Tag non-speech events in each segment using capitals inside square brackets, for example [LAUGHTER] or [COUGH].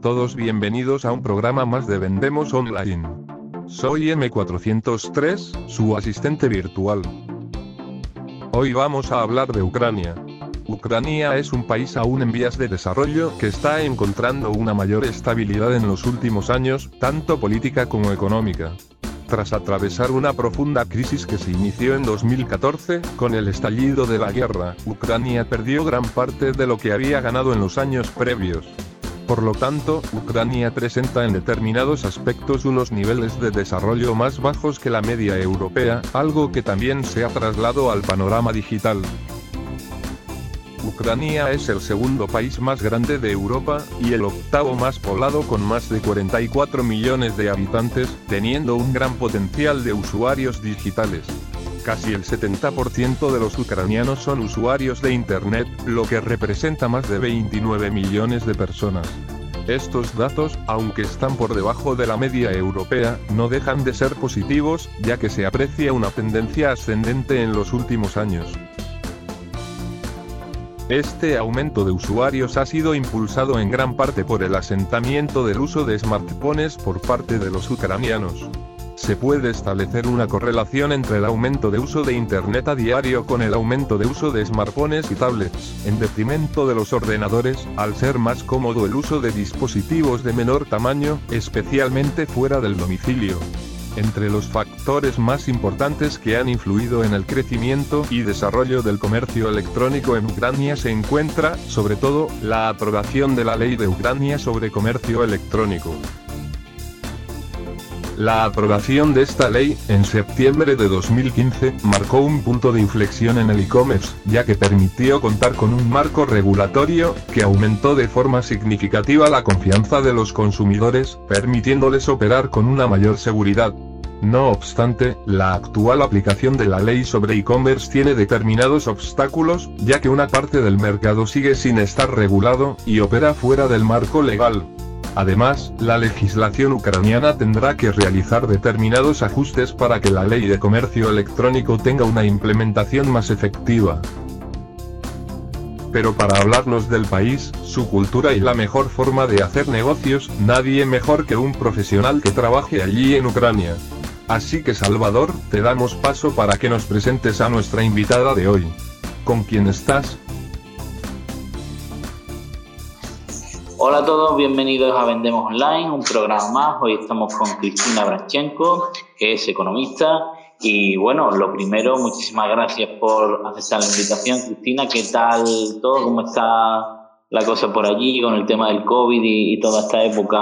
todos, bienvenidos a un programa más de Vendemos Online. Soy M403, su asistente virtual. Hoy vamos a hablar de Ucrania. Ucrania es un país aún en vías de desarrollo que está encontrando una mayor estabilidad en los últimos años, tanto política como económica. Tras atravesar una profunda crisis que se inició en 2014, con el estallido de la guerra, Ucrania perdió gran parte de lo que había ganado en los años previos. Por lo tanto, Ucrania presenta en determinados aspectos unos niveles de desarrollo más bajos que la media europea, algo que también se ha trasladado al panorama digital. Ucrania es el segundo país más grande de Europa, y el octavo más poblado con más de 44 millones de habitantes, teniendo un gran potencial de usuarios digitales. Casi el 70% de los ucranianos son usuarios de Internet, lo que representa más de 29 millones de personas. Estos datos, aunque están por debajo de la media europea, no dejan de ser positivos, ya que se aprecia una tendencia ascendente en los últimos años. Este aumento de usuarios ha sido impulsado en gran parte por el asentamiento del uso de smartphones por parte de los ucranianos. Se puede establecer una correlación entre el aumento de uso de Internet a diario con el aumento de uso de smartphones y tablets, en detrimento de los ordenadores, al ser más cómodo el uso de dispositivos de menor tamaño, especialmente fuera del domicilio. Entre los factores más importantes que han influido en el crecimiento y desarrollo del comercio electrónico en Ucrania se encuentra, sobre todo, la aprobación de la ley de Ucrania sobre comercio electrónico. La aprobación de esta ley, en septiembre de 2015, marcó un punto de inflexión en el e-commerce, ya que permitió contar con un marco regulatorio, que aumentó de forma significativa la confianza de los consumidores, permitiéndoles operar con una mayor seguridad. No obstante, la actual aplicación de la ley sobre e-commerce tiene determinados obstáculos, ya que una parte del mercado sigue sin estar regulado, y opera fuera del marco legal. Además, la legislación ucraniana tendrá que realizar determinados ajustes para que la ley de comercio electrónico tenga una implementación más efectiva. Pero para hablarnos del país, su cultura y la mejor forma de hacer negocios, nadie mejor que un profesional que trabaje allí en Ucrania. Así que Salvador, te damos paso para que nos presentes a nuestra invitada de hoy. ¿Con quién estás? Hola a todos, bienvenidos a Vendemos Online, un programa más. Hoy estamos con Cristina Branchenko, que es economista. Y bueno, lo primero, muchísimas gracias por aceptar la invitación. Cristina, ¿qué tal todo? ¿Cómo está la cosa por allí con el tema del COVID y, y toda esta época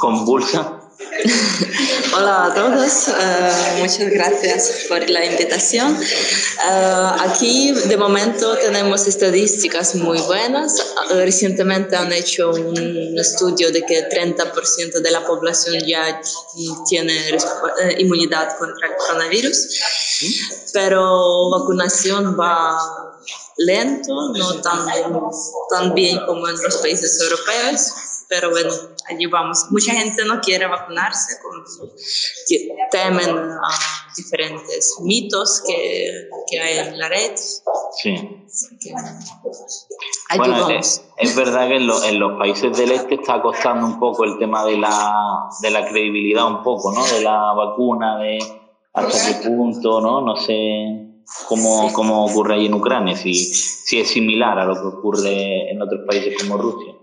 convulsa? [LAUGHS] Hola a todos, uh, muchas gracias por la invitación. Uh, aquí de momento tenemos estadísticas muy buenas. Recientemente han hecho un estudio de que 30% de la población ya tiene inmunidad contra el coronavirus, pero vacunación va lento, no tan, tan bien como en los países europeos pero bueno, allí vamos. Mucha gente no quiere vacunarse, temen a diferentes mitos que, que, hay en la red. Sí. bueno, es, es, verdad que en, en, los países del este está costando un poco el tema de la, de la credibilidad, un poco, ¿no? De la vacuna, de hasta qué punto, ¿no? No sé cómo, cómo ocurre ahí en Ucrania, si, si es similar a lo que ocurre en otros países como Rusia.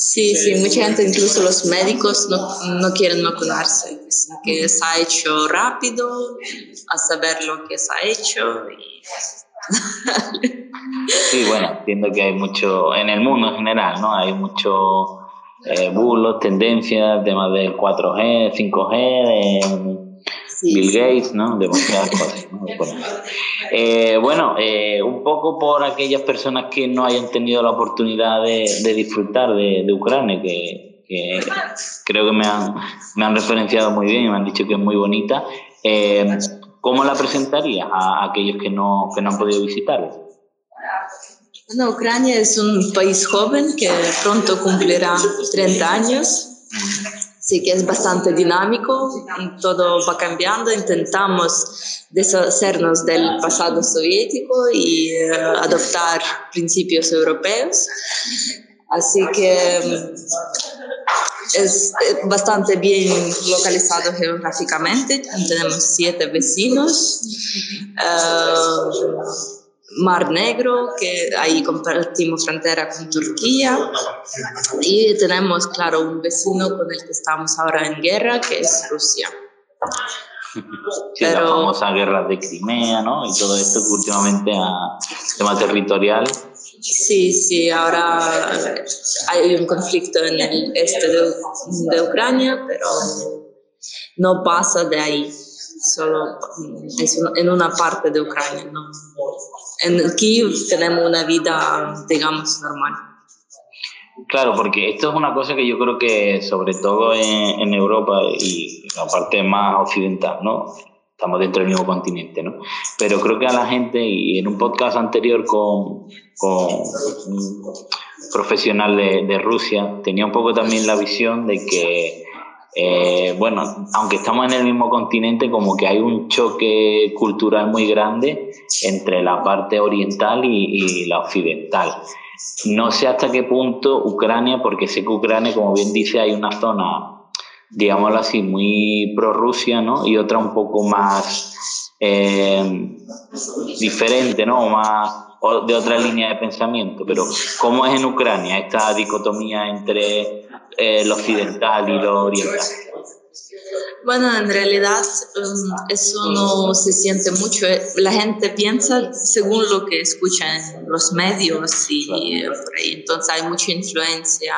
Sí, sí, mucha gente, incluso los médicos, no, no quieren vacunarse, que se ha hecho rápido, a saber lo que se ha hecho. Y... sí, bueno, entiendo que hay mucho, en el mundo en general, ¿no? Hay mucho eh, bulos, tendencias, temas del 4G, 5G, Bill Gates, ¿no? Demasiadas [LAUGHS] cosas. Eh, bueno, eh, un poco por aquellas personas que no hayan tenido la oportunidad de, disfrutar de, Ucrania, que, creo que me han, me han referenciado muy bien y me han dicho que es muy bonita. Eh, ¿Cómo la presentaría a, aquellos que no, que no han podido visitarla? Bueno, Ucrania es un país joven que pronto cumplirá 30 años. Sí, que es bastante dinámico, todo va cambiando, intentamos deshacernos del pasado soviético y uh, adoptar principios europeos. Así que es bastante bien localizado geográficamente. Tenemos siete vecinos. Mar Negro, que ahí compartimos frontera con Turquía. Y tenemos, claro, un vecino con el que estamos ahora en guerra, que es Rusia. [LAUGHS] Sí, la famosa guerra de Crimea, ¿no? Y todo esto que últimamente a tema territorial. Sí, sí, ahora hay un conflicto en el este de, de Ucrania, pero no pasa de ahí, solo es en una parte de Ucrania, ¿no? En Kiev tenemos una vida, digamos, normal. Claro, porque esto es una cosa que yo creo que sobre todo en, Europa y la parte más occidental, ¿no? Estamos dentro del mismo continente, ¿no? Pero creo que a la gente, y en un podcast anterior con, con un profesional de, de Rusia, tenía un poco también la visión de que eh, bueno, aunque estamos en el mismo continente, como que hay un choque cultural muy grande entre la parte oriental y, la occidental. No sé hasta qué punto Ucrania, porque sé que Ucrania, como bien dice, hay una zona, digámoslo así, muy pro-Rusia, ¿no? Y otra un poco más eh, diferente, ¿no? Más de otra línea de pensamiento. Pero, ¿cómo es en Ucrania esta dicotomía entre eh, lo occidental y lo oriental? Bueno, en realidad um, eso no se siente mucho. Eh, la gente piensa según lo que escucha en los medios y por ahí. Entonces hay mucha influencia,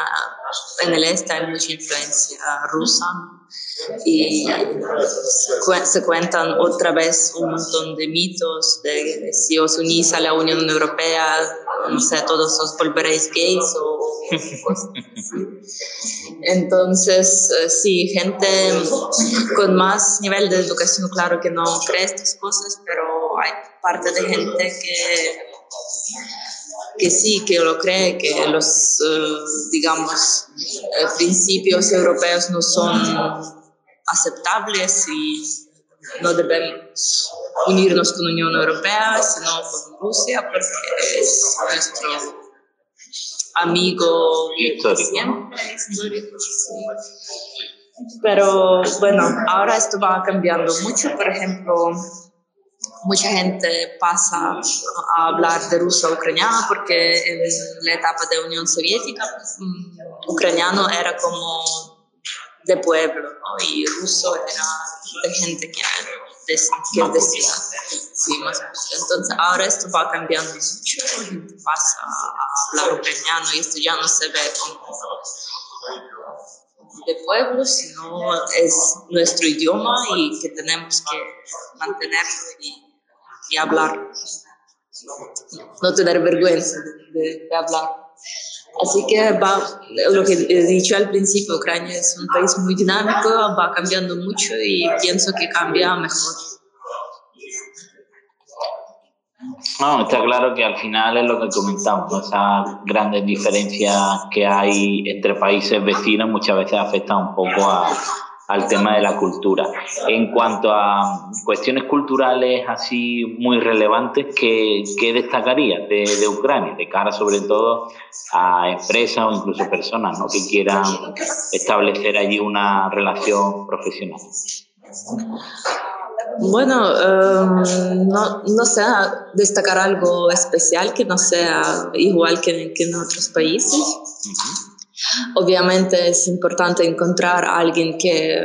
en el este hay mucha influencia rusa y se cuentan otra vez un montón de mitos de si os unís a la Unión Europea, no sé, todos os volveréis gays o cosas así. Entonces, eh, sí, gente con más nivel de educación, claro que no cree estas cosas, pero hay parte de gente que que sí, que lo cree, que los, eh, digamos, eh, principios europeos no son aceptables y no debemos unirnos con la Unión Europea, sino con Rusia, porque es nuestro amigo histórico. Pero bueno, ahora esto va cambiando mucho. Por ejemplo, mucha gente pasa a hablar de ruso ucraniano porque en la etapa de Unión Soviética, mm, ucraniano era como de pueblo, ¿no? Y ruso era de gente que, Sí, más. Entonces, ahora esto va cambiando mucho. Pasa a hablar ucraniano y esto ya no se ve como de pueblo, sino es nuestro idioma y que tenemos que mantenerlo y, y hablar. No tener vergüenza de, de hablar. Así que va, lo que he dicho al principio, Ucrania es un país muy dinámico, va cambiando mucho y pienso que cambia mejor. No, está claro que al final es lo que comentamos, esas grandes diferencias que hay entre países vecinos muchas veces afectan un poco a, al tema de la cultura. En cuanto a cuestiones culturales así muy relevantes, ¿qué, qué destacaría de, de, Ucrania, de cara sobre todo a empresas o incluso personas ¿no? que quieran establecer allí una relación profesional? Bueno, em, no, no sé, destacar algo especial que no sea igual que, que en otros países. Obviamente es importante encontrar a alguien que,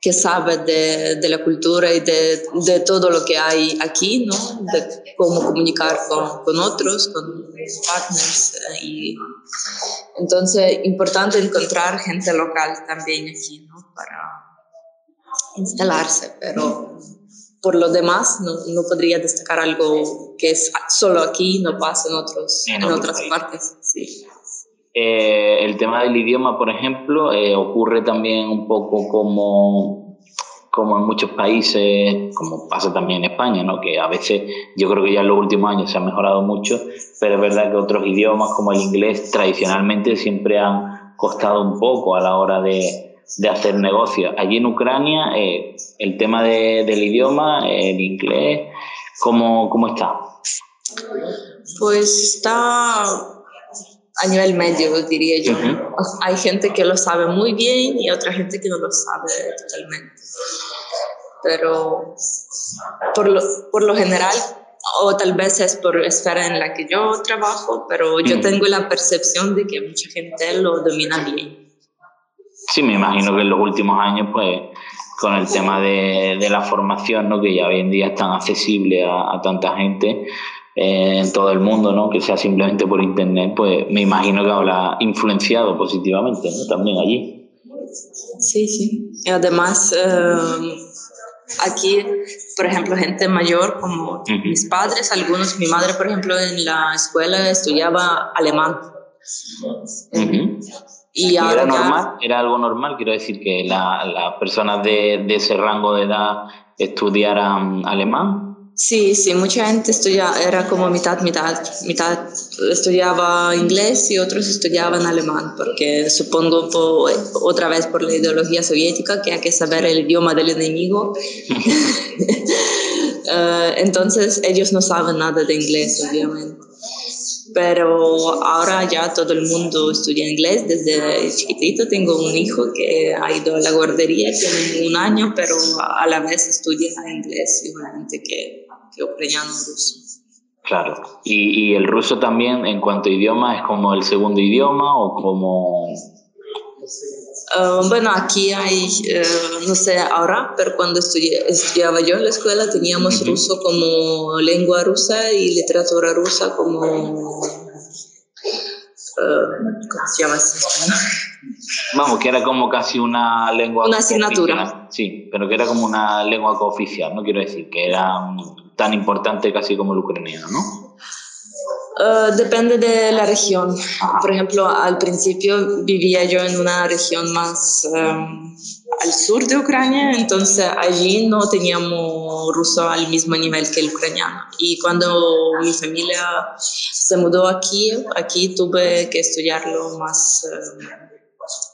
que sabe de, de, la cultura y de, de, todo lo que hay aquí, ¿no? De cómo comunicar con, con otros, con partners. Eh, y entonces, importante encontrar gente local también aquí, ¿no? Para instalarse, pero por lo demás no, no podría destacar algo que es solo aquí, no pasa en, otros, en, otras partes. Sí. Eh, el tema del idioma, por ejemplo, eh, ocurre también un poco como, como en muchos países, como pasa también en España, ¿no? que a veces yo creo que ya en los últimos años se ha mejorado mucho, pero es verdad que otros idiomas como el inglés tradicionalmente siempre han costado un poco a la hora de, de hacer negocios. Allí en Ucrania, eh, el tema de, del idioma, el inglés, ¿cómo, ¿cómo está? Pues está a nivel medio, diría yo. Hay gente que lo sabe muy bien y otra gente que no lo sabe totalmente. Pero por lo, por lo general, o tal vez es por la esfera en la que yo trabajo, pero yo tengo la percepción de que mucha gente lo domina bien. Sí, me imagino que en los últimos años, pues, con el tema de, de la formación, ¿no? que ya hoy en día es tan accesible a, a tanta gente, en todo el mundo, ¿no? que sea simplemente por internet, pues me imagino que habrá influenciado positivamente ¿no? también allí. Sí, sí. Y además, eh, aquí, por ejemplo, gente mayor como mis padres, algunos, mi madre, por ejemplo, en la escuela estudiaba alemán. Y, era normal, era algo normal, quiero decir que las personas de, de ese rango de edad estudiaran alemán. Sí, sí, mucha gente estudiaba, era como mitad, mitad, mitad estudiaba inglés y otros estudiaban alemán, porque supongo otra vez por la ideología soviética que hay que saber el idioma del enemigo. [LAUGHS] Eh, entonces ellos no saben nada de inglés, obviamente pero ahora ya todo el mundo estudia inglés desde chiquitito. Tengo un hijo que ha ido a la guardería, tiene un año, pero a la vez estudia inglés, igualmente que, que ucraniano ruso. Claro. ¿Y, ¿Y, el ruso también, en cuanto a idioma, es como el segundo idioma o como Ah, bueno, aquí hay, eh, no sé ahora, pero cuando estudiaba yo en la escuela teníamos ruso como lengua rusa y literatura rusa como... Uh, ¿Cómo se llama? Vamos, que era como casi una lengua... Una asignatura. Sí, pero que era como una lengua cooficial, ¿no? Quiero decir, que era tan importante casi como el ucraniano, ¿no? Eh, depende de la región. Por ejemplo, al principio vivía yo en una región más em, al sur de Ucrania, entonces allí no teníamos ruso al mismo nivel que el ucraniano. Y cuando mi familia se mudó aquí, aquí tuve que estudiarlo más em,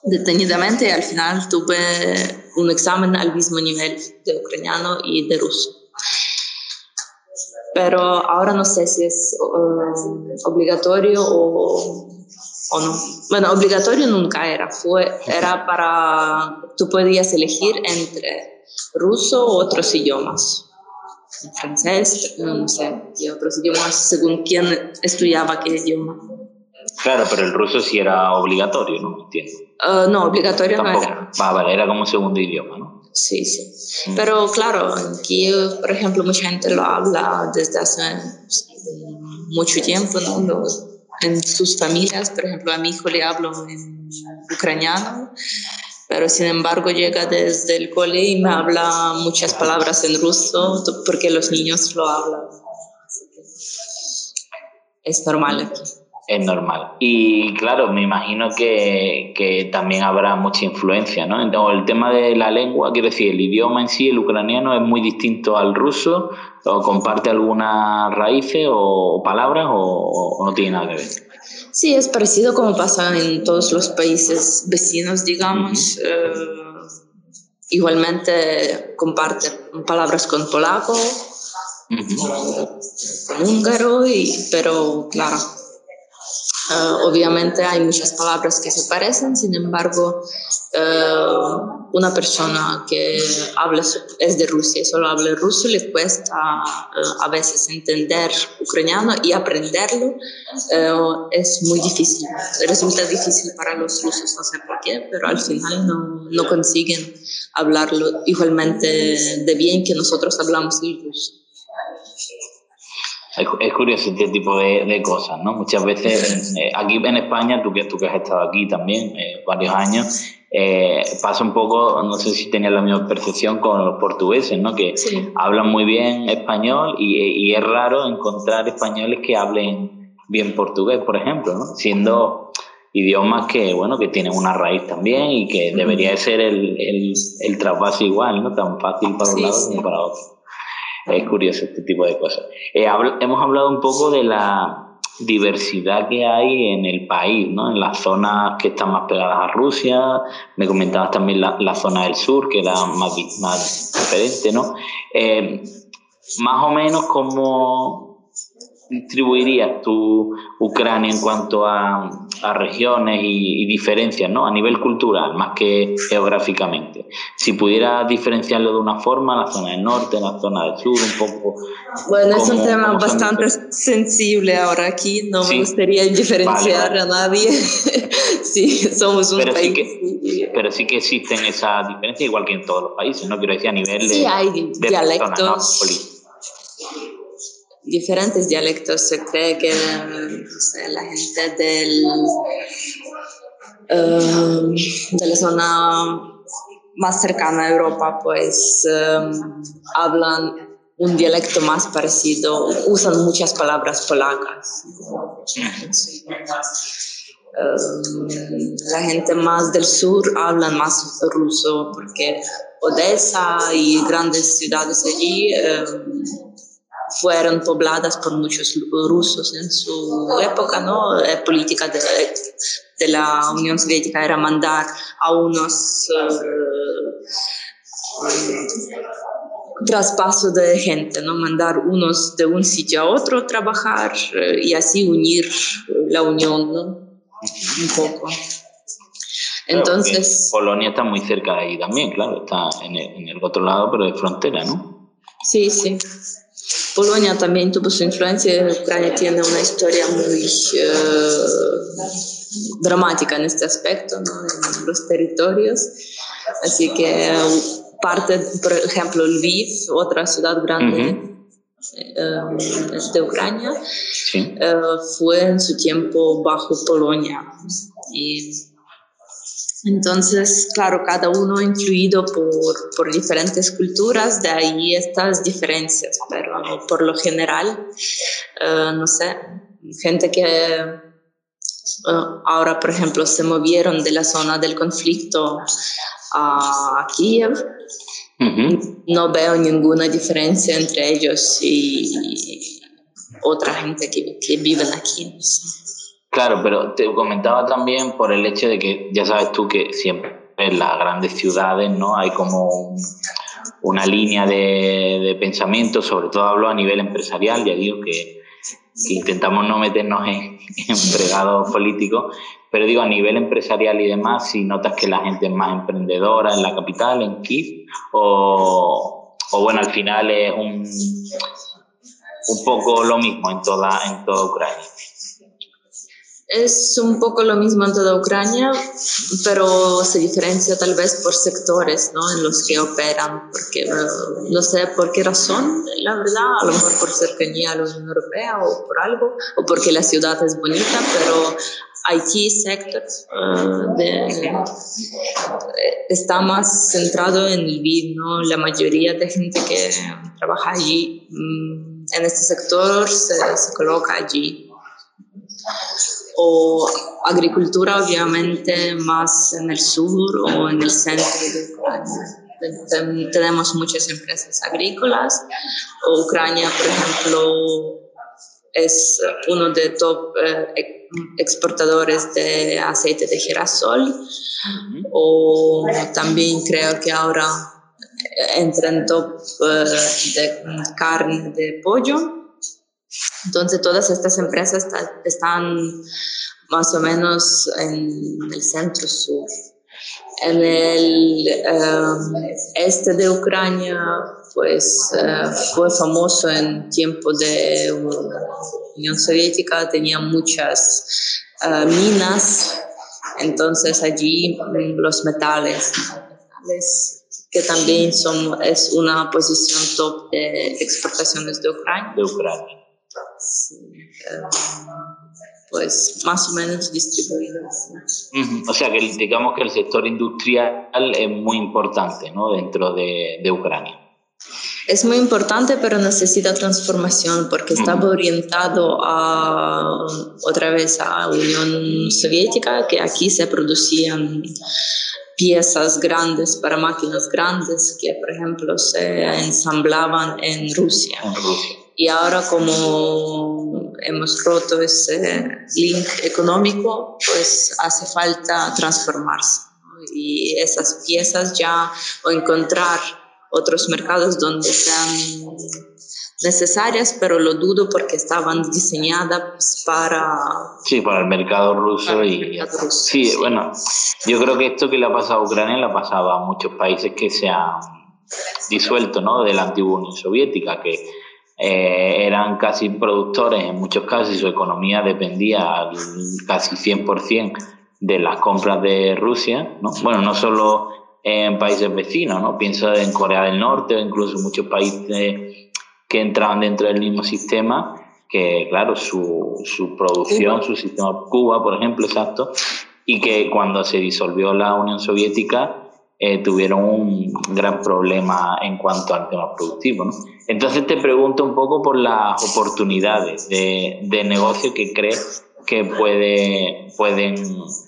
detenidamente y al final tuve un examen al mismo nivel de ucraniano y de ruso pero ahora no sé si es um, obligatorio o, o, no. Bueno, obligatorio nunca era, fue, era para, tú podías elegir entre ruso u otros idiomas. Francés, no sé, y otros idiomas según quién estudiaba qué idioma. Claro, pero el ruso sí era obligatorio, ¿no? Entiendo. Uh, no, obligatorio no era. Ah, vale, era como segundo idioma, ¿no? Sí, sí. Pero claro, aquí, por ejemplo, mucha gente lo habla desde hace mucho tiempo, ¿no? en sus familias, por ejemplo, a mi hijo le hablo en ucraniano, pero sin embargo llega desde el cole y me habla muchas palabras en ruso porque los niños lo hablan. es normal aquí es normal. Y claro, me imagino que, que, también habrá mucha influencia, ¿no? Entonces, el tema de la lengua, quiero decir, el idioma en sí, el ucraniano, es muy distinto al ruso, o comparte algunas raíces o, palabras, o, no tiene nada que ver. Sí, es parecido como pasa en todos los países vecinos, digamos. Eh, igualmente comparte palabras con polaco, con húngaro, y, pero claro, Ah, obviamente hay muchas palabras que se parecen, sin embargo, ah, una persona que habla, es de Rusia y solo habla ruso le cuesta ah, a veces entender ucraniano y aprenderlo es muy difícil. Resulta difícil para los rusos, no sé por qué, pero al final no, no consiguen hablarlo igualmente de bien que nosotros hablamos el ruso es, curioso este tipo de, cosas, ¿no? Muchas veces, eh, aquí en España, tú que, tú que has estado aquí también eh, varios años, eh, pasa un poco, no sé si tenías la misma percepción con los portugueses, ¿no? Que hablan muy bien español y, es raro encontrar españoles que hablen bien portugués, por ejemplo, ¿no? Siendo idiomas que, bueno, que tienen una raíz también y que debería ser el, el, el traspaso igual, ¿no? Tan fácil para un lado como para otro. Es curioso este tipo de cosas. Eh, hemos hablado un poco de la diversidad que hay en el país, ¿no? En las zonas que están más pegadas a Rusia, me comentabas también la, zona del sur, que era más, más diferente, ¿no? Eh, más o menos cómo distribuirías tu Ucrania en cuanto a a regiones y, diferencias, ¿no? A nivel cultural, más que geográficamente. Si pudiera diferenciarlo de una forma, la zona del norte, la zona del sur, un poco. Bueno, es un tema bastante sensible ahora aquí, no me gustaría diferenciar a nadie. [LAUGHS] sí, somos un pero país. Sí que, pero sí que existen esas diferencias, igual que en todos los países, ¿no? Quiero decir, a nivel de. Sí, hay dialectos diferentes dialectos. Se cree que la gente del, um, de la zona más cercana a Europa, pues um, hablan un dialecto más parecido, usan muchas palabras polacas. Um, la gente más del sur habla más ruso porque Odessa y grandes ciudades allí fueron pobladas por muchos rusos en su época, ¿no? La política de, de la Unión Soviética era mandar a unos uh, traspasos de gente, ¿no? Mandar unos de un sitio a otro trabajar uh, y así unir la unión, ¿no? Un poco. Entonces... Polonia está muy cerca de ahí también, claro, está en el, en el otro lado, pero de frontera, ¿no? Sí, sí. Polonia también tuvo su influencia. Ucrania tiene una historia muy uh, dramática en este aspecto, ¿no? en los territorios. Así que parte, por ejemplo, Lviv, otra ciudad grande. Uh -huh. de Ucrania, sí. uh, fue en su tiempo bajo Polonia. Y entonces, claro, cada uno influido por, por, diferentes culturas, de ahí estas diferencias, pero por lo general, uh, no sé, gente que uh, ahora, por ejemplo, se movieron de la zona del conflicto a Kiev, uh -huh. no veo ninguna diferencia entre ellos y otra gente que, que viven aquí. No sé. Claro, pero te comentaba también por el hecho de que ya sabes tú que siempre en las grandes ciudades no hay como un, una línea de, de, pensamiento, sobre todo hablo a nivel empresarial, ya digo que, que intentamos no meternos en, en fregados políticos, pero digo a nivel empresarial y demás, si notas que la gente es más emprendedora en la capital, en Kiev, o, o bueno, al final es un, un poco lo mismo en toda, en toda Ucrania. Es un poco lo mismo en toda Ucrania, pero se diferencia tal vez por sectores ¿no? en los que operan, porque uh, no sé por qué razón, la verdad, a lo mejor por cercanía a la Unión Europea o por algo, o porque la ciudad es bonita, pero IT sector uh, de, está más centrado en Lviv, ¿no? La mayoría de gente que trabaja allí um, en este sector se, se coloca allí o agricultura obviamente más en el sur o en el centro de Ucrania. Tenemos muchas empresas agrícolas. Ucrania, por ejemplo, es uno de top eh, exportadores de aceite de girasol. Uh -huh. O también creo que ahora entra en top eh, de carne de pollo. Entonces, todas estas empresas están más o menos en el centro sur. En el um, este de Ucrania, pues uh, fue famoso en tiempo de Unión Soviética, tenía muchas uh, minas, entonces allí los metales, que también son, es una posición top de exportaciones. De Ucrania. Pues más o menos distribuidas. Uh -huh. O sea que digamos que el sector industrial es muy importante ¿no? dentro de, de Ucrania. Es muy importante, pero necesita transformación porque estaba uh -huh. orientado a otra vez a Unión Soviética, que aquí se producían piezas grandes para máquinas grandes que, por ejemplo, se ensamblaban en Rusia. En Rusia. Y ahora como hemos roto ese link económico, pues hace falta transformarse. ¿no? Y esas piezas ya, o encontrar otros mercados donde sean necesarias, pero lo dudo porque estaban diseñadas para... Sí, para el mercado ruso. y Sí, bueno, yo creo que esto que le ha pasado a Ucrania le ha pasado a muchos países que se han disuelto ¿no? de la antigua Unión Soviética, que eh, eran casi productores en muchos casos y su economía dependía casi 100% de las compras de Rusia. ¿no? Bueno, no solo en países vecinos, ¿no? pienso en Corea del Norte o incluso muchos países que entraban dentro del mismo sistema, que claro, su, su producción, su sistema Cuba, por ejemplo, exacto, y que cuando se disolvió la Unión Soviética eh, tuvieron un gran problema en cuanto al tema productivo. ¿no? Entonces te pregunto un poco por las oportunidades de, de negocio que crees que puede, pueden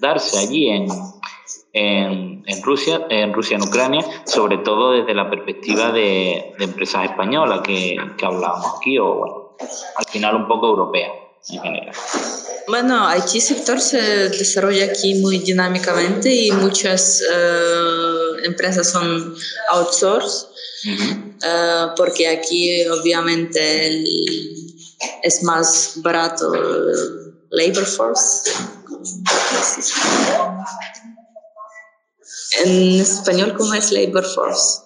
darse allí en, en, en, Rusia, en Rusia, en Ucrania, sobre todo desde la perspectiva de, de empresas españolas que, que hablábamos aquí, o bueno, al final un poco europea en general. Bueno, IT sector se desarrolla aquí muy dinámicamente y muchas uh, empresas son outsource, uh -huh. uh, porque aquí obviamente el, es más barato labor force. En español, ¿cómo es labor force?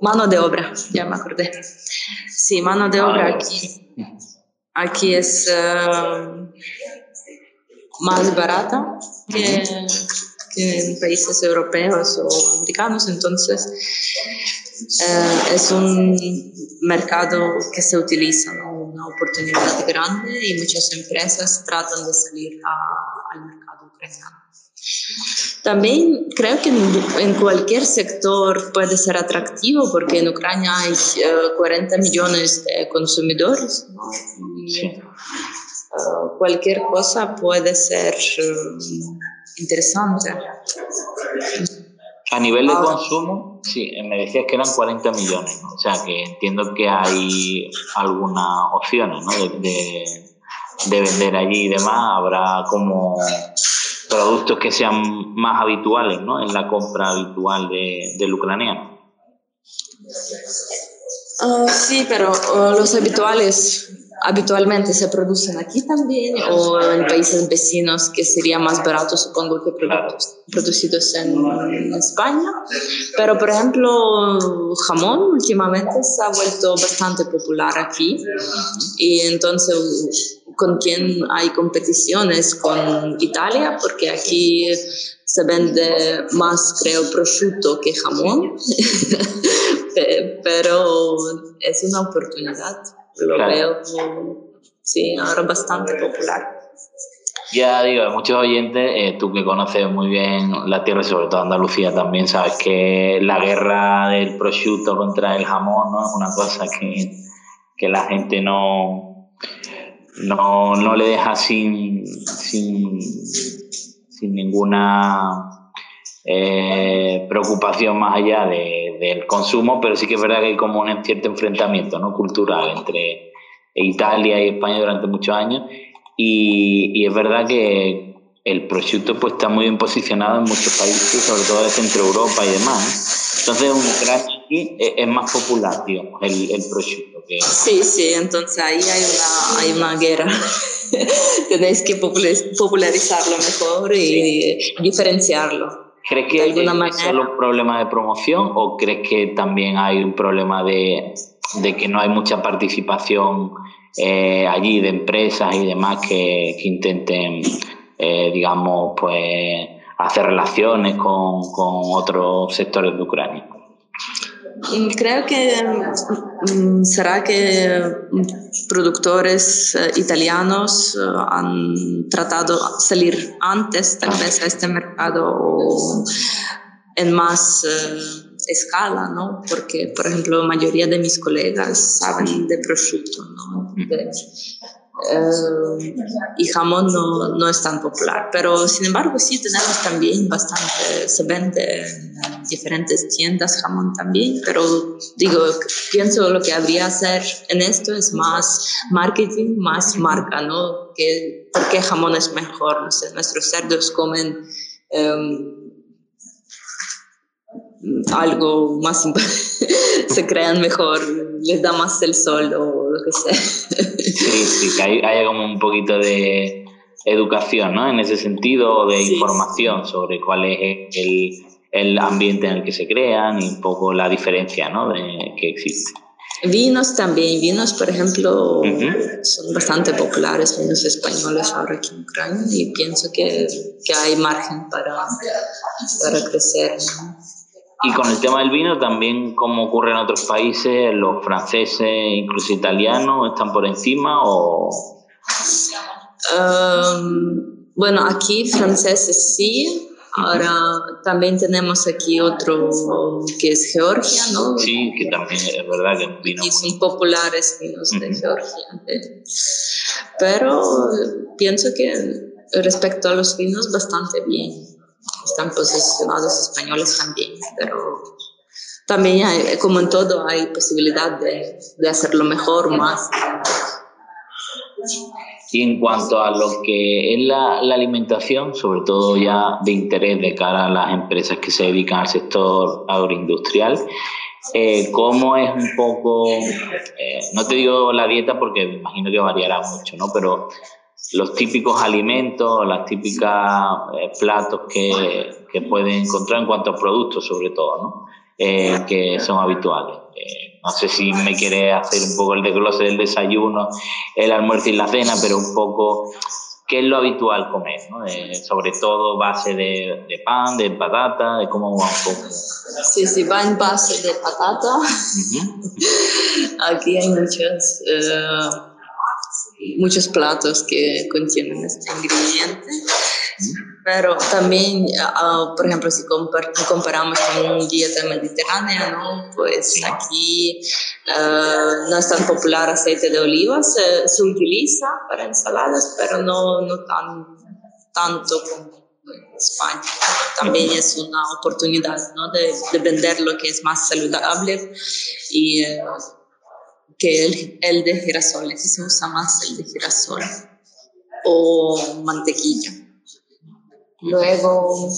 Mano de obra, ya me acordé. Sí, mano de obra aquí, aquí es uh, más barata que, que, en países europeos o americanos, entonces uh, es un mercado que se utiliza, ¿no? una oportunidad grande y muchas empresas tratan de salir a, al mercado ucraniano. También creo que en cualquier sector puede ser atractivo porque en Ucrania hay 40 millones de consumidores. ¿no? Y, uh, cualquier cosa puede ser uh, interesante. A nivel de consumo, sí, me decías que eran 40 millones, ¿no? o sea que entiendo que hay algunas opciones ¿no? de, de, de vender allí y demás. Habrá como productos que sean más habituales ¿no? en la compra habitual de, del ucraniano. Uh, sí, pero uh, los habituales habitualmente se producen aquí también o en países vecinos que sería más barato, supongo que productos producidos en, España. Pero, por ejemplo, jamón últimamente se ha vuelto bastante popular aquí y entonces con quién hay competiciones con Italia, porque aquí se vende más, creo, prosciutto que jamón, [LAUGHS] pero es una oportunidad, lo claro. veo, sí, ahora bastante popular. Ya digo, muchos oyentes, eh, tú que conoces muy bien la tierra, sobre todo Andalucía también, sabes que la guerra del prosciutto contra el jamón ¿no? es una cosa que, que la gente no, no, no le deja sin, sin, sin ninguna eh, preocupación más allá de, del consumo, pero sí que es verdad que hay como un cierto enfrentamiento ¿no? cultural entre Italia y España durante muchos años y, y es verdad que el prosciutto pues está muy bien posicionado en muchos países, sobre todo de Centro Europa y demás. Entonces, un crash es más popular, digamos, el, el prosciutto. Que... Sí, sí, entonces ahí hay una, hay una guerra. [LAUGHS] Tenéis que popularizarlo mejor y sí. diferenciarlo. ¿Crees que alguna es manera? solo un problema de promoción o crees que también hay un problema de, de que no hay mucha participación eh, allí de empresas y demás que, que intenten, eh, digamos, pues hacer relaciones con, con otros sectores de Ucrania? Creo que um, será que productores uh, italianos uh, han tratado de salir antes tal vez a este mercado en más uh, escala, ¿no? Porque, por ejemplo, la mayoría de mis colegas saben de prosciutto, ¿no? De, Uh, y jamón no, no, es tan popular. Pero sin embargo, sí tenemos también bastante, se vende en diferentes tiendas jamón también, pero digo, pienso lo que habría hacer en esto es más marketing, más marca, ¿no? Que, ¿Por qué jamón es mejor? No sé, nuestros cerdos comen um, algo más, [LAUGHS] se crean mejor, les da más el sol o lo que sea. Sí, sí, que haya como un poquito de educación, ¿no? En ese sentido, de información sobre cuál es el, el, ambiente en el que se crean y un poco la diferencia, ¿no? De, que existe. Vinos también, vinos por ejemplo son bastante populares, vinos españoles ahora aquí en Ucrania y pienso que, que hay margen para, para crecer. Y con el tema del vino también, como ocurre en otros países, los franceses, incluso italianos, están por encima o... bueno, aquí franceses sí, Ahora también tenemos aquí otro que es Georgia, ¿no? Sí, que también es verdad que vino. Y son populares vinos de Georgia. Pero pienso que respecto a los vinos, bastante bien. Están posicionados españoles también, pero también hay, como en todo hay posibilidad de, de hacerlo mejor, más. Y en cuanto a lo que es la, la, alimentación, sobre todo ya de interés de cara a las empresas que se dedican al sector agroindustrial, eh, ¿cómo es un poco, eh, no te digo la dieta porque me imagino que variará mucho, ¿no? Pero los típicos alimentos, las típicas eh, platos que, que pueden encontrar en cuanto a productos, sobre todo, ¿no? Eh, que son habituales. No sé si me quiere hacer un poco el desglose del desayuno, el almuerzo y la cena, pero un poco qué es lo habitual comer, ¿no? sobre todo base de, de, pan, de patata, de cómo va un poco. Sí, sí, va en base de patata. [LAUGHS] Aquí hay muchos, uh, muchos platos que contienen este ingrediente. Pero también, uh, por ejemplo, si comparamos con un dieta mediterránea, ¿no? pues aquí uh, no es tan popular aceite de oliva, se, se, utiliza para ensaladas, pero no, no tan, tanto como en España. También es una oportunidad ¿no? de, de vender lo que es más saludable y uh, que el, el de girasol, aquí se usa más el de girasol o mantequilla. Luego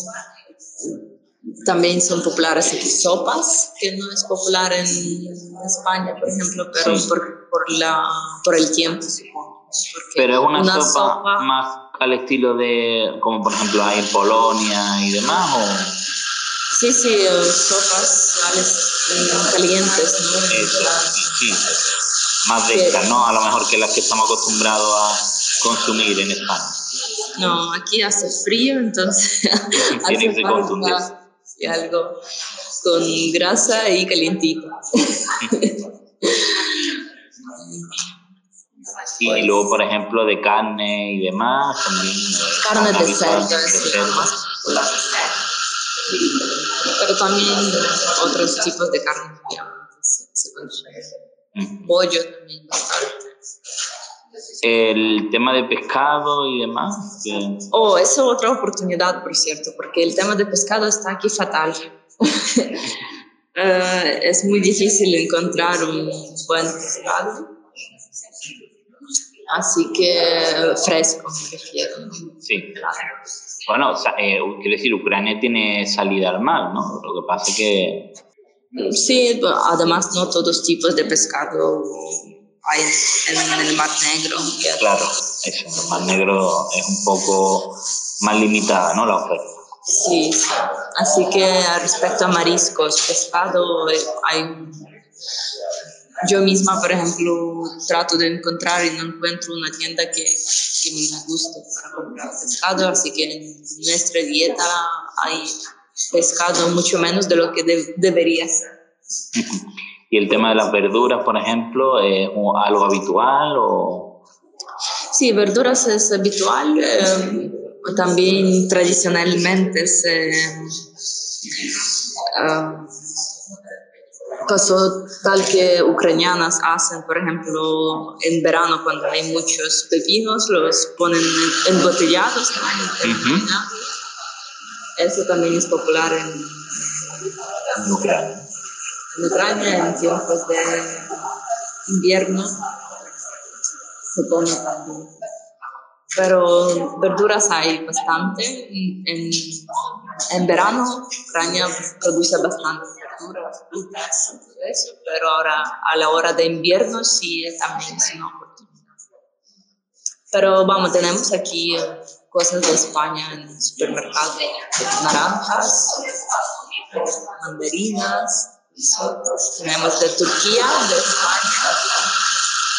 también son populares aquí sopas, que no es popular en España, por ejemplo, pero por, por, la, por el tiempo, supongo. Pero es una, sopa, más al estilo de, como por ejemplo hay en Polonia y demás, ¿o? Sí, sí, sopas calientes, ¿no? sí, más de estas, ¿no? A lo mejor que las que estamos acostumbrados a consumir en España. No, aquí hace frío, entonces [LAUGHS] Tiene que falta algo con grasa y calientito. y luego, por ejemplo, de carne y demás, también. Carne de cerdo es más Pero también otros tipos de carne se, se Pollo también el tema de pescado y demás. Oh, eso es otra oportunidad, por cierto, porque el tema de pescado está aquí fatal. uh, [LAUGHS] es muy difícil encontrar un buen pescado. Así que fresco, me refiero. Sí. Bueno, eh, quiero decir, Ucrania tiene salida al mar, ¿no? Lo que pasa es que... Sí, además no todos tipos de pescado hay en, el Mar Negro. Claro, eso, en el Mar Negro es un poco más limitada, ¿no? La oferta. Sí, así que respecto a mariscos, pescado, hay yo misma, por ejemplo, trato de encontrar y no encuentro una tienda que, que me guste para comprar pescado, así que en nuestra dieta hay pescado mucho menos de lo que debería ser. ¿Y el tema de las verduras, por ejemplo, es algo habitual o...? Sí, verduras es habitual. Eh, también tradicionalmente se... Uh, pasó tal que ucranianas hacen, por ejemplo, en verano cuando hay muchos pepinos, los ponen embotellados. Eso también es popular en, en Ucrania en Ucrania en tiempos de invierno se pone también. pero verduras hay bastante. En, en verano, Ucrania produce bastante verduras, frutas, todo eso, pero ahora a la hora de invierno sí también es una oportunidad. Pero vamos, tenemos aquí cosas de España en el supermercado, naranjas, mandarinas, tenemos de Turquía, de España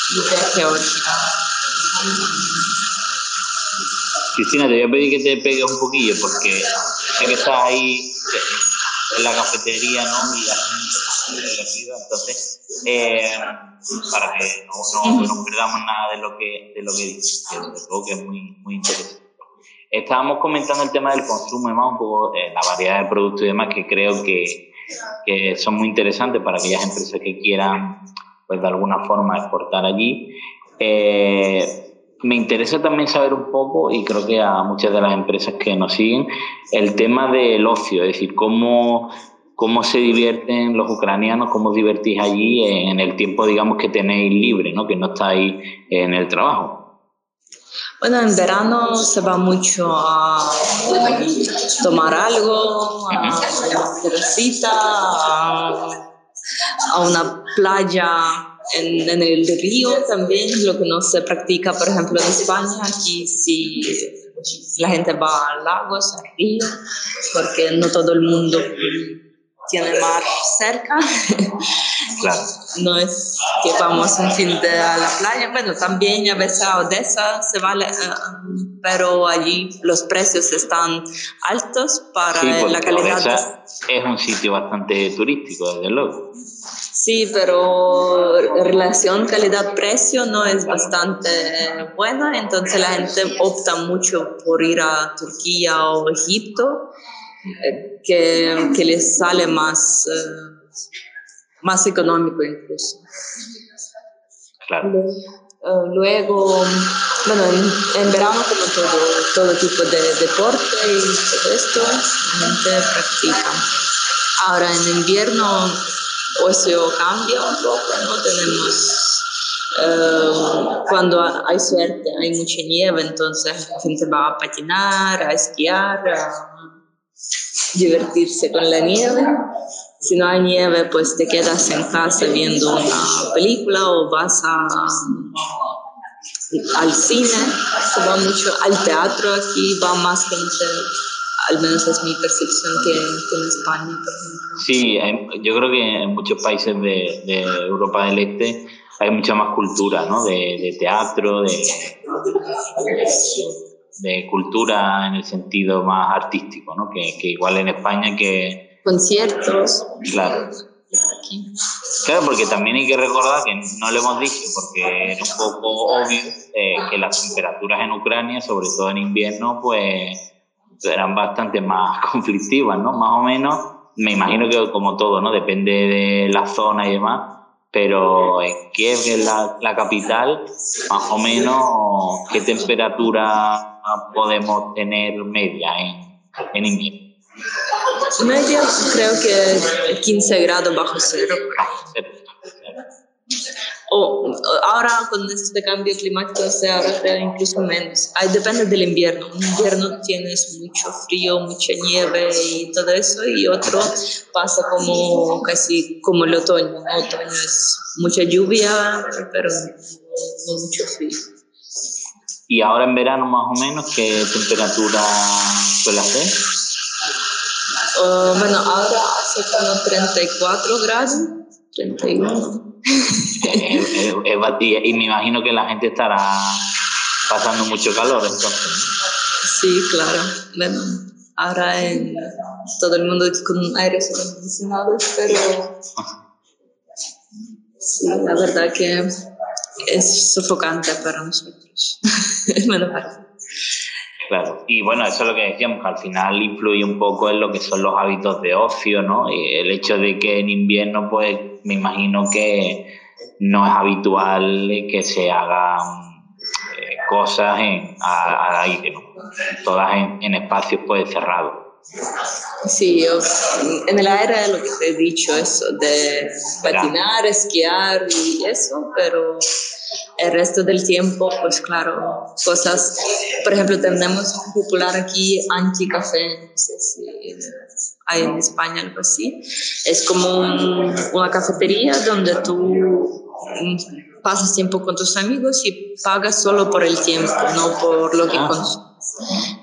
y de Georgia. Cristina, te voy a pedir que te pegues un poquillo porque sé que estás ahí en la cafetería, ¿no? Y entonces, eh, para que no, no, perdamos nada de lo que, de lo que dices, que que es muy, muy interesante. Estábamos comentando el tema del consumo un poco eh, la variedad de productos y demás que creo que, que son muy interesantes para aquellas empresas que quieran, pues de alguna forma, exportar allí. Eh, me interesa también saber un poco, y creo que a muchas de las empresas que nos siguen, el tema del ocio, es decir, cómo, cómo se divierten los ucranianos, cómo os divertís allí en el tiempo, digamos, que tenéis libre, ¿no? que no estáis en el trabajo. Bueno, en verano se va mucho a tomar algo, a una terracita, a una playa en, el río también, lo que no se practica, por ejemplo, en España, aquí sí la gente va a lagos, al río, porque no todo el mundo tiene mar cerca. [LAUGHS] Claro. No es que vamos un fin de a la playa, bueno, también a veces a Odessa se vale, eh, pero allí los precios están altos para la calidad. Odessa es un sitio bastante turístico, desde luego. Sí, pero relación calidad-precio no es bastante buena, entonces la gente opta mucho por ir a Turquía o Egipto, que, que les sale más, eh, más económico incluso. Claro. Eh, luego, bueno, en, verano como todo, todo tipo de deporte y todo esto, la gente practica. Ahora en invierno ocio cambia un poco, ¿no? Tenemos, eh, cuando hay suerte, hay mucha nieve, entonces la gente va a patinar, a esquiar, a [LAUGHS] divertirse con la nieve. Si no hay nieve, pues te quedas en casa viendo una película o vas al cine, se va mucho al teatro, aquí va más gente al menos es mi percepción que, en España, por ejemplo. Sí, yo creo que en muchos países de, de, Europa del Este hay mucha más cultura, ¿no? De, de teatro, de, de, cultura en el sentido más artístico, ¿no? Que, que igual en España que... Conciertos. Claro. Claro, porque también hay que recordar que no lo hemos dicho, porque es un poco obvio eh, que las temperaturas en Ucrania, sobre todo en invierno, pues eran bastante más [LAUGHS] conflictivas, ¿no? Más o menos, me imagino que como todo, ¿no? Depende de la zona y demás, pero en Kiev, es la, la capital, más o menos, ¿qué temperatura podemos tener media en, en invierno? Media creo que 15 grados bajo cero. O ahora con este cambio climático se ahora incluso menos. Ahí depende del invierno. Un invierno tienes mucho frío, mucha nieve y todo eso, y otro pasa como casi como el otoño. El otoño es mucha lluvia, pero no, mucho frío. ¿Y ahora en verano más o menos qué temperatura suele hacer? Uh, bueno, ahora hace como 34 grados, 31 [LAUGHS] [LAUGHS] y me imagino que la gente estará pasando mucho calor entonces. Sí, claro. Bueno, ahora en todo el mundo con aires acondicionados, pero sí, la verdad que es sofocante para nosotros. [LAUGHS] bueno, Claro, y bueno, eso es lo que decíamos, que al final influye un poco en lo que son los hábitos de ocio, ¿no? Y el hecho de que en invierno, pues me imagino que no es habitual que se hagan eh, cosas en, al aire, ¿no? Todas en, espacios pues cerrados. Sí, en el aire lo que te he dicho, eso de patinar, esquiar y eso, pero el resto del tiempo, pues claro, cosas, por ejemplo, tenemos popular aquí anti-café, no sé si hay en España algo así, es como una cafetería donde tú pasas tiempo con tus amigos y pagas solo por el tiempo, no por lo que ah. consumes.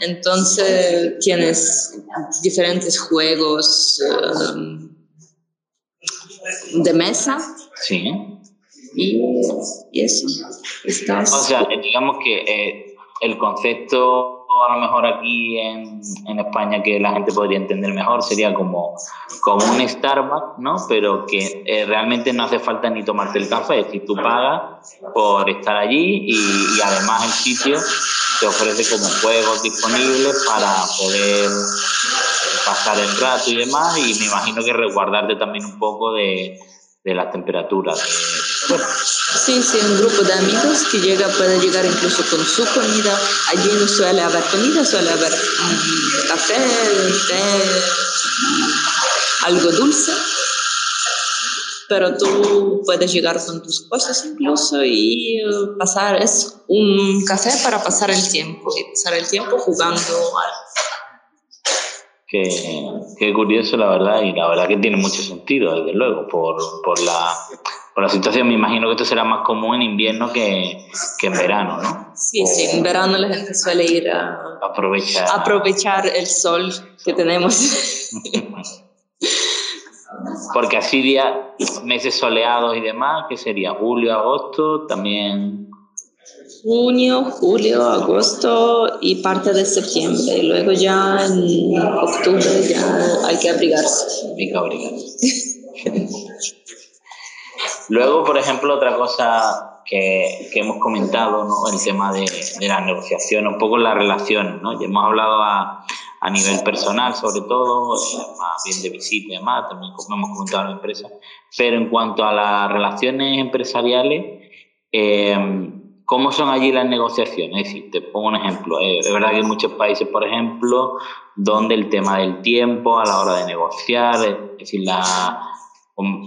Entonces tienes diferentes juegos um, de mesa. Sí. Y, eso. Estás... O sea, digamos que eh, el concepto a lo mejor aquí en, en, España que la gente podría entender mejor sería como, como un Starbucks, ¿no? Pero que eh, realmente no hace falta ni tomarte el café, si tú pagas por estar allí y, y además el sitio te ofrece como juegos disponibles para poder pasar el rato y demás y me imagino que resguardarte también un poco de, de las temperaturas. Sí, sí, un grupo de amigos que llega, puede llegar incluso con su comida. Allí no suele haber comida, suele haber um, café, té, algo dulce. Pero tú puedes llegar con tus cosas incluso y uh, pasar, es un café para pasar el tiempo y pasar el tiempo jugando Qué, curioso, la verdad, y la verdad que tiene mucho sentido, desde luego, por, por, la, por la situación. Me imagino que esto será más común en invierno que, que en verano, ¿no? Sí, sí, en verano la gente suele ir a aprovechar, aprovechar el sol que tenemos. [LAUGHS] Porque así días, meses soleados y demás, que sería julio, agosto, también junio, julio, agosto y parte de septiembre. Y luego ya en octubre ya hay que abrigarse. Hay que abrigarse. luego, por ejemplo, otra cosa que, que hemos comentado, ¿no? el tema de, de la negociación, un poco las relaciones. ¿no? Ya hemos hablado a, a nivel personal, sobre todo, más bien de visita y demás, también como hemos comentado en la empresa. Pero en cuanto a las relaciones empresariales, eh, ¿Cómo son allí las negociaciones? Es decir, te pongo un ejemplo. Eh, es verdad que hay muchos países, por ejemplo, donde el tema del tiempo a la hora de negociar, es decir, la,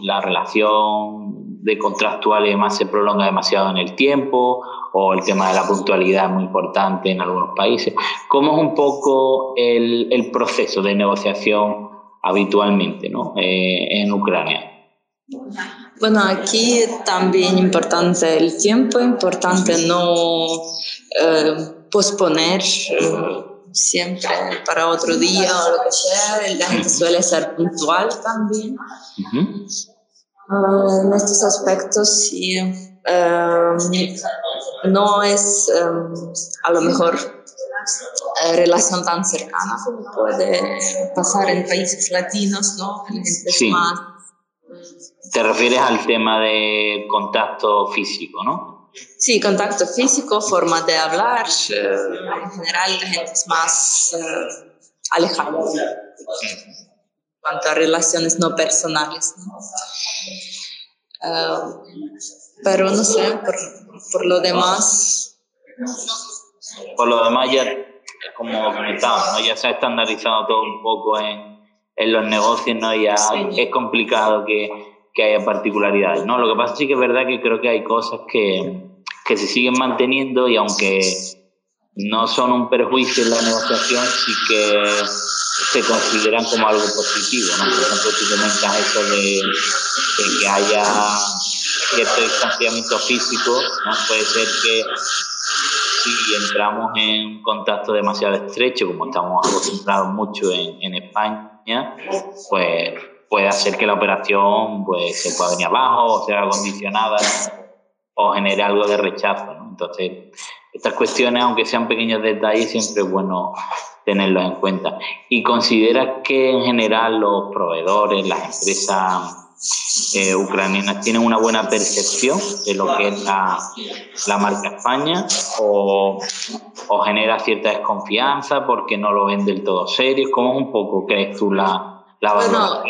la relación de contractual y demás se prolonga demasiado en el tiempo, o el tema de la puntualidad es muy importante en algunos países. ¿Cómo es un poco el, el proceso de negociación habitualmente ¿no? Eh, en Ucrania? Bueno, aquí también importante el tiempo, importante no eh, posponer eh, siempre para otro día o lo que sea. La gente suele ser puntual también. Ah, en estos aspectos sí. no es a lo mejor relación tan cercana como puede pasar en países latinos, ¿no? La gente es más te refieres al tema de contacto físico, ¿no? Sí, contacto físico, forma de hablar. En general, la gente es más eh, alejada en cuanto a relaciones no personales. Eh, pero no sé, por, por, lo demás. Por lo demás, ya, como comentaba, ¿no? ya se ha estandarizado todo un poco en, en los negocios, ¿no? Ya es complicado que que haya particularidades. ¿no? Lo que pasa sí que es verdad que creo que hay cosas que, que se siguen manteniendo y aunque no son un perjuicio en la negociación, sí que se consideran como algo positivo. ¿no? Por ejemplo, tú comentas eso de, que haya cierto distanciamiento físico, ¿no? puede ser que si entramos en contacto demasiado estrecho, como estamos acostumbrados mucho en, en España, pues puede hacer que la operación pues, se pueda venir abajo o sea condicionada o genere algo de rechazo. ¿no? Entonces, estas cuestiones, aunque sean pequeños detalles, siempre es bueno tenerlos en cuenta. ¿Y consideras que en general los proveedores, las empresas eh, ucranianas tienen una buena percepción de lo que es la, la marca España o, o, genera cierta desconfianza porque no lo ven del todo serio? ¿Cómo es un poco, crees tú, la, la bueno,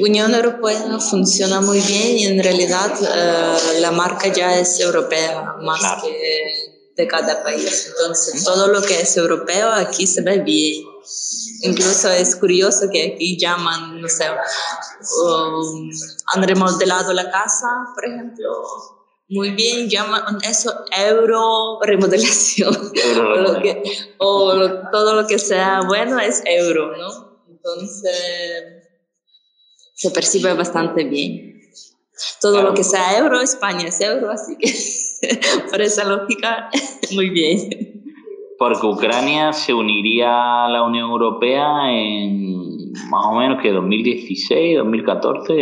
Unión Europea funciona muy bien y en realidad eh, la marca ya es europea más que de cada país. Entonces, todo lo que es europeo aquí se ve bien. Incluso es curioso que aquí llaman, no sé, um, han remodelado la casa, por ejemplo, muy bien, llaman eso euro remodelación. [LAUGHS] o, lo que, o todo lo que sea bueno es euro, ¿no? Entonces, se percibe bastante bien. Todo lo que sea euro, España es euro, así que [LAUGHS] por esa lógica, muy bien. Porque Ucrania se uniría a la Unión Europea en más o menos que 2016, 2014.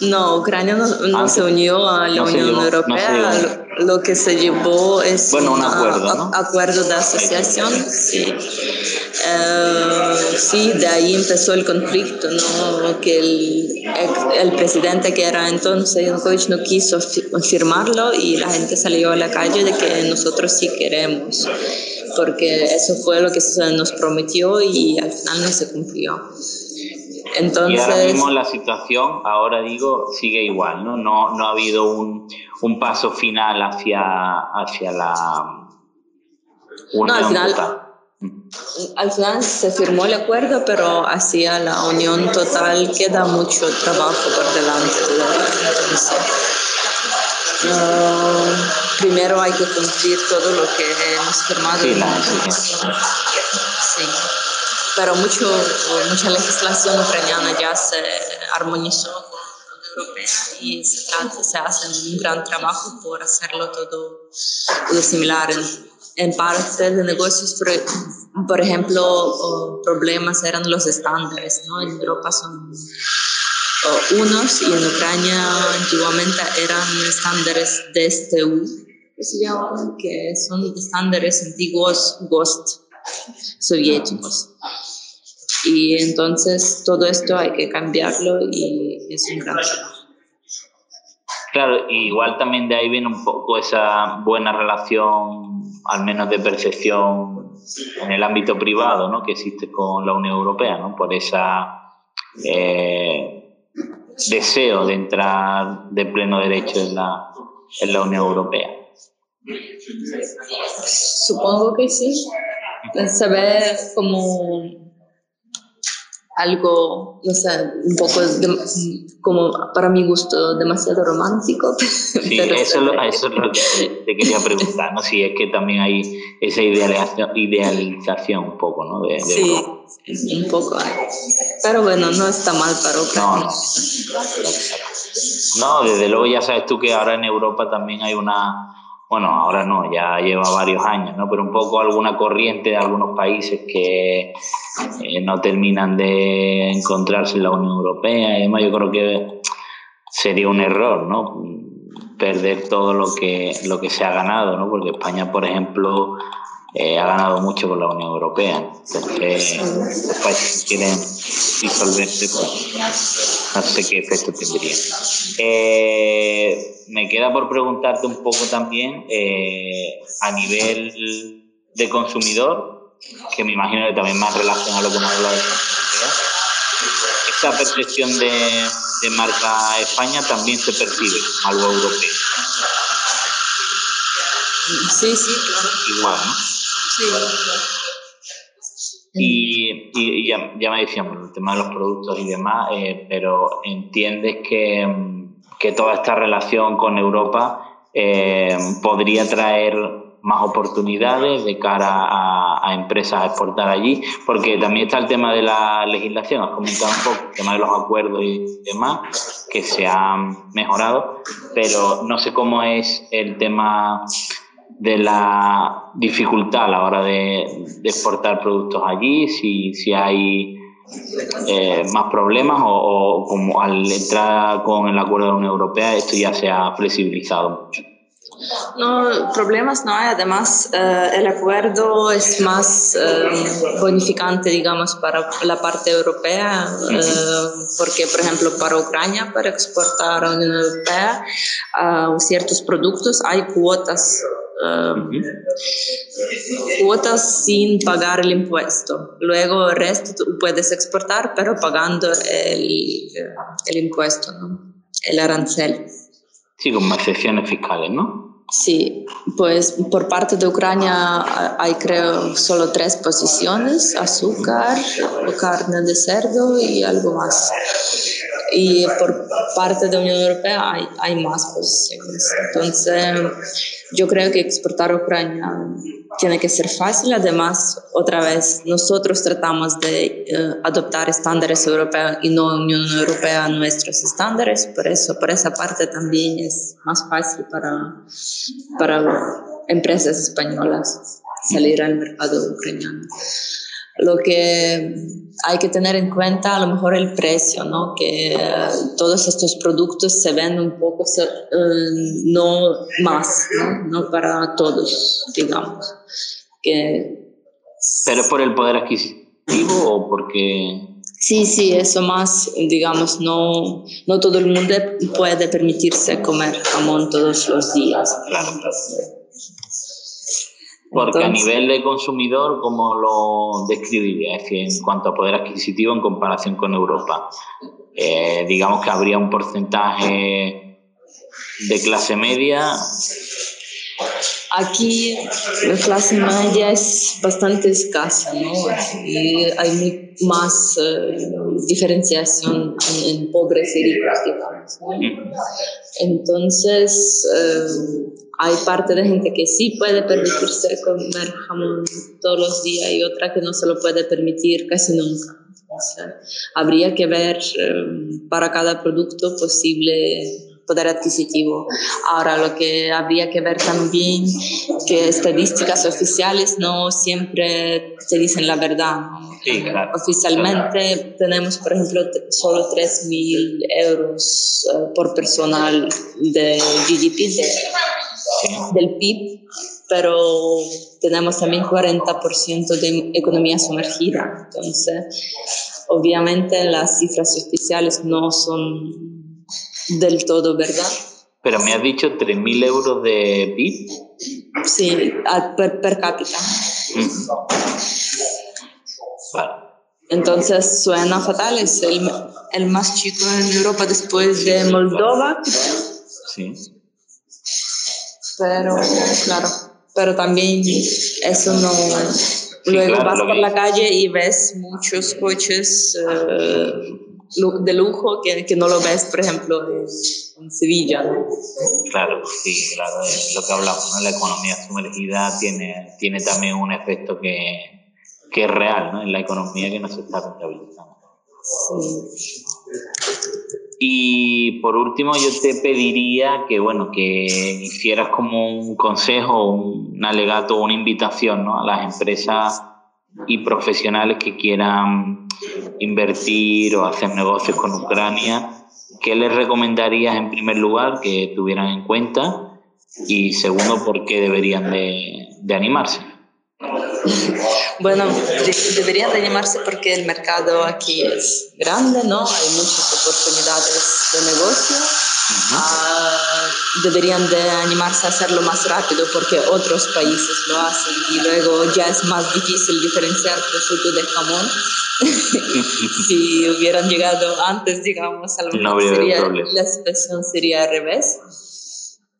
No, Ucrania no, se unió a la Unión Europea. lo, que se llevó es un acuerdo, acuerdo de asociación. Sí. Eh, sí, de ahí empezó el conflicto, ¿no? que el, el, presidente que era entonces Yanukovych no quiso firmarlo y la gente salió a la calle de que nosotros sí queremos, porque eso fue lo que se nos prometió y al final no se cumplió. Entonces, y ahora mismo la situación, ahora digo, sigue igual, ¿no? No, no ha habido un, un paso final hacia, hacia la... no, al final, al final se firmó el acuerdo, pero hacia la unión total queda mucho trabajo por delante. primero hay que cumplir todo lo que hemos firmado. Sí, Pero mucho, mucha legislación ucraniana ya se armonizó con la europea y se, trata, se hace un gran trabajo por hacerlo todo, todo similar en, en parte de negocios, por, ejemplo, problemas eran los estándares, ¿no? En Europa son unos y en Ucrania antiguamente eran estándares DSTU, que se llaman, que son estándares antiguos GOST soviéticos. Y entonces todo esto hay que cambiarlo y es un gran Claro, igual también de ahí viene un poco esa buena relación, al menos de percepción en el ámbito privado, ¿no? que existe con la Unión Europea, ¿no? por esa eh, deseo de entrar de pleno derecho en la, en la Unión Europea. Supongo que sí. Se ve como algo, no sé, un poco como para mi gusto demasiado romántico. [LAUGHS] Sí, eso, es lo, eso es lo que te quería preguntar, ¿no? Si es que también hay esa idealización, idealización un poco, ¿no? De, sí, un poco Pero bueno, no está mal para Ucrania. No, no, desde luego ya sabes tú que ahora en Europa también hay una bueno, ahora no, ya lleva varios años, ¿no? Pero un poco alguna corriente de algunos países que eh, no terminan de encontrarse en la Unión Europea y además yo creo que sería un error, ¿no? Perder todo lo que, lo que se ha ganado, ¿no? Porque España, por ejemplo, eh, ha ganado mucho con la Unión Europea. Entonces, los países quieren disolverse, pues, no sé qué efecto tendría. Eh, me queda por preguntarte un poco también a nivel de consumidor, que me imagino que también más relación a lo que hemos hablado de esa percepción de, de marca España también se percibe algo europeo. Sí, sí, claro. Igual, ¿no? Y, y, ya, ya, me decíamos el tema de los productos y demás, eh, pero entiendes que, que, toda esta relación con Europa eh, podría traer más oportunidades de cara a, empresas a exportar allí, porque también está el tema de la legislación, has comentado un poco el tema de los acuerdos y demás, que se han mejorado, pero no sé cómo es el tema de la dificultad a la hora de, exportar productos allí, si, si hay eh, más problemas o, como al entrar con el acuerdo de la Unión Europea esto ya se ha flexibilizado mucho. No, problemas no hay. Además, eh, el acuerdo es más eh, bonificante, digamos, para la parte europea, porque, por ejemplo, para Ucrania, para exportar a la Unión Europea ciertos productos, hay cuotas cuotas sin pagar el impuesto. Luego el resto puedes exportar, pero pagando el, el impuesto, ¿no? el arancel. Sí, con excepciones fiscales, ¿no? Sí, pues por parte de Ucrania hay creo solo tres posiciones, azúcar, carne de cerdo y algo más. Y por parte de la Unión Europea hay, hay más posiciones. Entonces, yo creo que exportar a Ucrania tiene que ser fácil. Además, otra vez, nosotros tratamos de eh, adoptar estándares europeos y no Unión Europea nuestros estándares. Por eso, por esa parte también es más fácil para, para empresas españolas salir al mercado ucraniano. Lo que hay que tener en cuenta a lo mejor el precio, ¿no? que todos estos productos se ven un poco, eh, no más, ¿no? ¿no? para todos, digamos. Que... ¿Pero por el poder adquisitivo o porque...? Sí, sí, eso más, digamos, no, no todo el mundo puede permitirse comer jamón todos los días. Claro. Porque a nivel de consumidor, ¿cómo lo describiría? Es en cuanto a poder adquisitivo en comparación con Europa. Eh, digamos que habría un porcentaje de clase media. Aquí la clase media es bastante escasa, ¿no? Y hay más eh, diferenciación en, pobres y ricos, digamos. Entonces, eh, hay parte de gente que sí puede permitirse comer jamón todos los días y otra que no se lo puede permitir casi nunca. habría que ver em, para cada producto posible poder adquisitivo. Ahora, lo que habría que ver también que estadísticas oficiales no siempre te dicen la verdad. Oficialmente tenemos, por ejemplo, solo 3.000 euros eh, por personal de GDP, de del PIB, pero tenemos también 40% de economía sumergida. Entonces, obviamente las cifras oficiales no son del todo verdad. Pero me has dicho 3.000 euros de PIB. Sí, per, cápita. Entonces suena fatal, es el, el, más chico en Europa después de Moldova. Sí pero claro, pero también eso no... Luego vas por la calle y ves muchos coches eh, de lujo que, que, no lo ves, por ejemplo, en, Sevilla. Claro, sí, claro, es lo que hablamos, ¿no? la economía sumergida tiene, tiene también un efecto que, que es real ¿no? en la economía que no se está rentabilizando. Sí. Y por último, yo te pediría que, bueno, que hicieras como un consejo, un alegato, una invitación ¿no? a las empresas y profesionales que quieran invertir o hacer negocios con Ucrania. ¿Qué les recomendarías en primer lugar que tuvieran en cuenta? Y segundo, ¿por qué deberían de, de animarse? Bueno, deberían de animarse porque el mercado aquí es grande, ¿no? Hay muchas oportunidades de negocio. Ah, deberían de animarse a hacerlo más rápido porque otros países lo hacen y luego ya es más difícil diferenciar prosciutto de jamón. [LAUGHS] si hubieran llegado antes, digamos, a lo mejor sería, la situación sería al revés.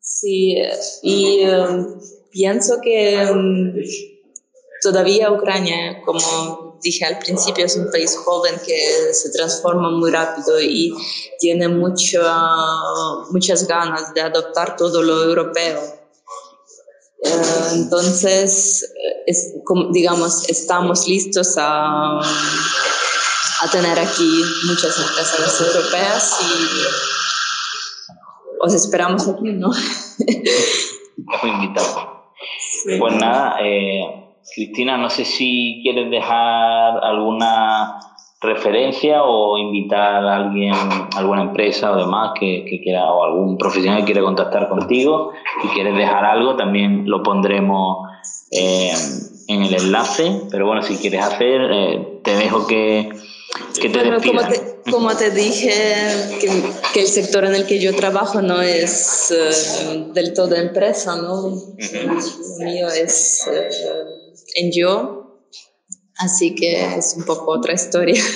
Sí, y um, pienso que... Um, Todavía Ucrania, como dije al principio, es un país joven que se transforma muy rápido y tiene mucho, muchas ganas de adoptar todo lo europeo. Eh, entonces, es, digamos, estamos listos a, a tener aquí muchas empresas europeas y os esperamos aquí, ¿no? invitado. Pues nada, eh, Cristina, no sé si quieres dejar alguna referencia o invitar a alguien, alguna empresa o demás que, quiera, o algún profesional que quiera contactar contigo. Si quieres dejar algo, también lo pondremos eh, en el enlace. Pero bueno, si quieres hacer, eh, te dejo que, que te bueno, como, te, dije, que, el sector en el que yo trabajo no es eh, del todo empresa, ¿no? mío es en yo, así que es un poco otra historia. [LAUGHS]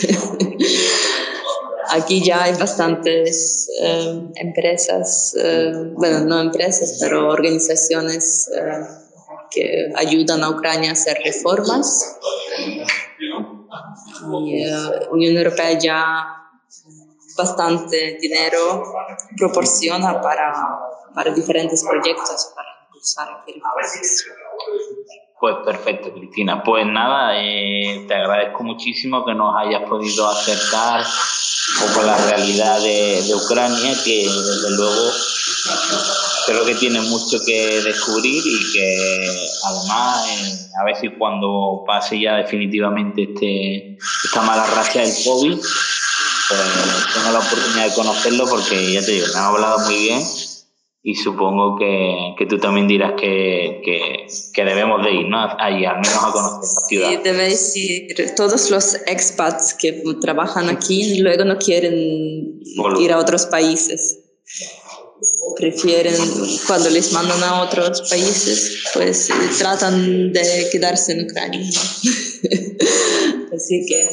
aquí ya hay bastantes eh, empresas, eh, bueno, no empresas, pero organizaciones eh, que ayudan a Ucrania a hacer reformas. Y Unión Europea ya bastante dinero proporciona para, para diferentes proyectos, para impulsar reformas. Pues perfecto, Cristina. Pues nada, eh, te agradezco muchísimo que nos hayas podido acercar un poco la realidad de, Ucrania, que desde luego creo que tiene mucho que descubrir y que además, eh, a ver si cuando pase ya definitivamente este, esta mala racha del COVID, pues tengo la oportunidad de conocerlo porque ya te digo, me ha hablado muy bien y supongo que, que tú también dirás que, que, que, debemos de ir, ¿no? Allí, al menos a conocer la ciudad. Sí, debéis ir. Todos los expats que trabajan aquí luego no quieren ir a otros países. Prefieren, cuando les mandan a otros países, pues tratan de quedarse en Ucrania. [LAUGHS] Así que,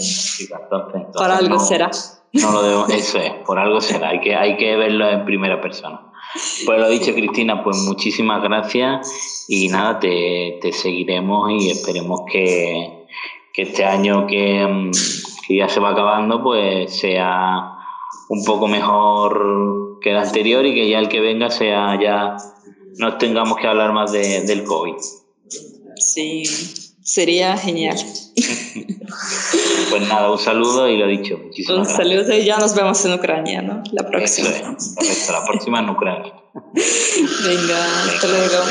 por algo será. No lo debo, eso es, por algo será. Hay que, hay que verlo en primera persona. Pues lo dicho, Cristina, pues muchísimas gracias y nada, te, seguiremos y esperemos que, este año que, que, ya se va acabando, pues sea un poco mejor que el anterior y que ya el que venga sea ya no tengamos que hablar más de, del COVID. Sí, sería genial. [LAUGHS] Pues nada, un saludo y lo dicho. Un saludo y ya nos vemos en Ucrania, ¿no? La próxima. Eso es, la próxima en Ucrania. [LAUGHS] Venga, hasta luego.